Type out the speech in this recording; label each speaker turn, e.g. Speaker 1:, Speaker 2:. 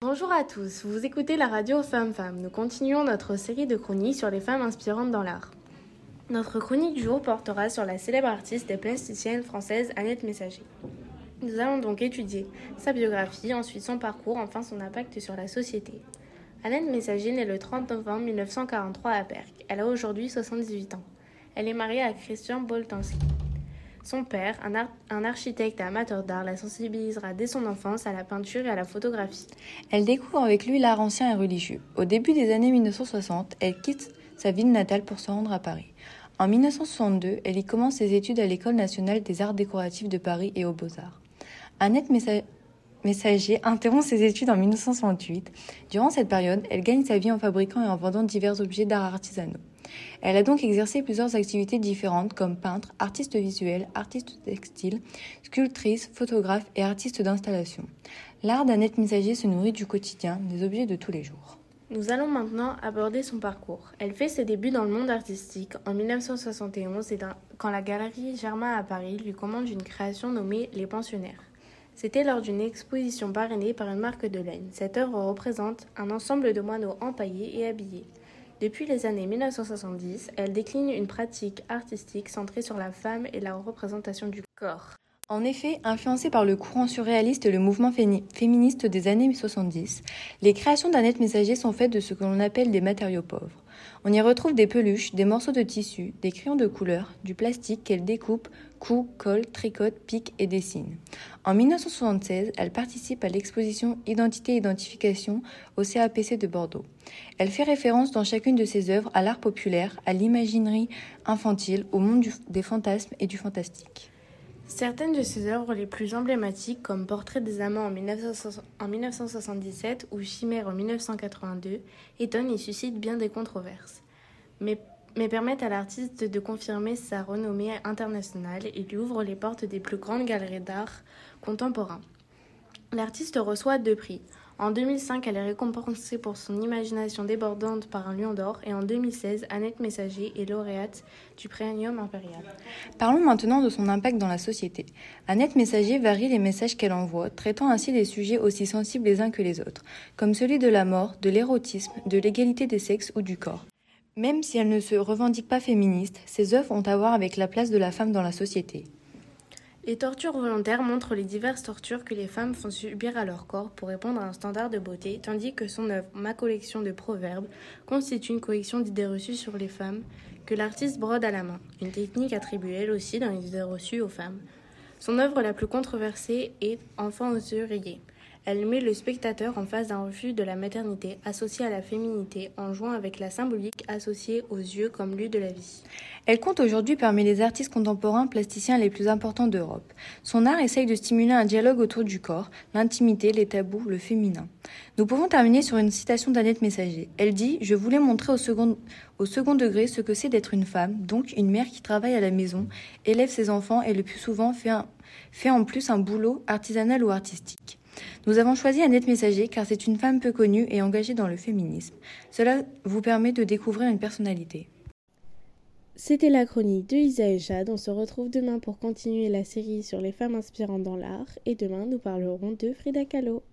Speaker 1: Bonjour à tous, vous écoutez la radio Femmes Femmes. Nous continuons notre série de chroniques sur les femmes inspirantes dans l'art. Notre chronique du jour portera sur la célèbre artiste et plasticienne française Annette Messager. Nous allons donc étudier sa biographie, ensuite son parcours, enfin son impact sur la société. Annette Messager naît le 30 novembre 1943 à Berck. Elle a aujourd'hui 78 ans. Elle est mariée à Christian Boltanski. Son père, un, architecte et amateur d'art, la sensibilisera dès son enfance à la peinture et à la photographie.
Speaker 2: Elle découvre avec lui l'art ancien et religieux. Au début des années 1960, elle quitte sa ville natale pour se rendre à Paris. En 1962, elle y commence ses études à l'École nationale des arts décoratifs de Paris et aux Beaux-Arts. Annette Messager interrompt ses études en 1968. Durant cette période, elle gagne sa vie en fabriquant et en vendant divers objets d'art artisanaux. Elle a donc exercé plusieurs activités différentes comme peintre, artiste visuel, artiste textile, sculptrice, photographe et artiste d'installation. L'art d'Annette Messager se nourrit du quotidien, des objets de tous les jours.
Speaker 1: Nous allons maintenant aborder son parcours. Elle fait ses débuts dans le monde artistique en 1971 et quand la galerie Germain à Paris lui commande une création nommée Les Pensionnaires. C'était lors d'une exposition parrainée par une marque de laine. Cette œuvre représente un ensemble de moineaux empaillés et habillés. Depuis les années 1970, elle décline une pratique artistique centrée sur la femme et la représentation du corps.
Speaker 2: En effet, influencée par le courant surréaliste et le mouvement féministe des années 70, les créations d'Annette Messager sont faites de ce que l'on appelle des matériaux pauvres. On y retrouve des peluches, des morceaux de tissu, des crayons de couleur, du plastique qu'elle découpe, coud, colle, tricote, pique et dessine. En 1976, elle participe à l'exposition Identité-Identification au CAPC de Bordeaux. Elle fait référence dans chacune de ses œuvres à l'art populaire, à l'imaginerie infantile, au monde des fantasmes et du fantastique.
Speaker 1: Certaines de ses œuvres les plus emblématiques, comme Portrait des amants en, 1977 ou Chimère en 1982, étonnent et suscitent bien des controverses, mais, permettent à l'artiste de confirmer sa renommée internationale et lui ouvrent les portes des plus grandes galeries d'art contemporain. L'artiste reçoit deux prix. En 2005, elle est récompensée pour son imagination débordante par un lion d'or et en 2016, Annette Messager est lauréate du Premium Impérial.
Speaker 2: Parlons maintenant de son impact dans la société. Annette Messager varie les messages qu'elle envoie, traitant ainsi des sujets aussi sensibles les uns que les autres, comme celui de la mort, de l'érotisme, de l'égalité des sexes ou du corps. Même si elle ne se revendique pas féministe, ses œuvres ont à voir avec la place de la femme dans la société.
Speaker 1: Les tortures volontaires montrent les diverses tortures que les femmes font subir à leur corps pour répondre à un standard de beauté, tandis que son œuvre, Ma collection de proverbes, constitue une collection d'idées reçues sur les femmes que l'artiste brode à la main, une technique attribuée elle aussi dans les idées reçues aux femmes. Son œuvre la plus controversée est Enfant aux yeux rayés. Elle met le spectateur en face d'un refus de la maternité associé à la féminité en jouant avec la symbolique associée aux yeux comme lieu de la vie.
Speaker 2: Elle compte aujourd'hui parmi les artistes contemporains plasticiens les plus importants d'Europe. Son art essaye de stimuler un dialogue autour du corps, l'intimité, les tabous, le féminin. Nous pouvons terminer sur une citation d'Annette Messager. Elle dit Je voulais montrer au second, degré ce que c'est d'être une femme, donc une mère qui travaille à la maison, élève ses enfants et le plus souvent fait, fait en plus un boulot artisanal ou artistique. Nous avons choisi Annette Messager car c'est une femme peu connue et engagée dans le féminisme. Cela vous permet de découvrir une personnalité.
Speaker 1: C'était la chronique de Isa et Jade. On se retrouve demain pour continuer la série sur les femmes inspirantes dans l'art. Et demain, nous parlerons de Frida Kahlo.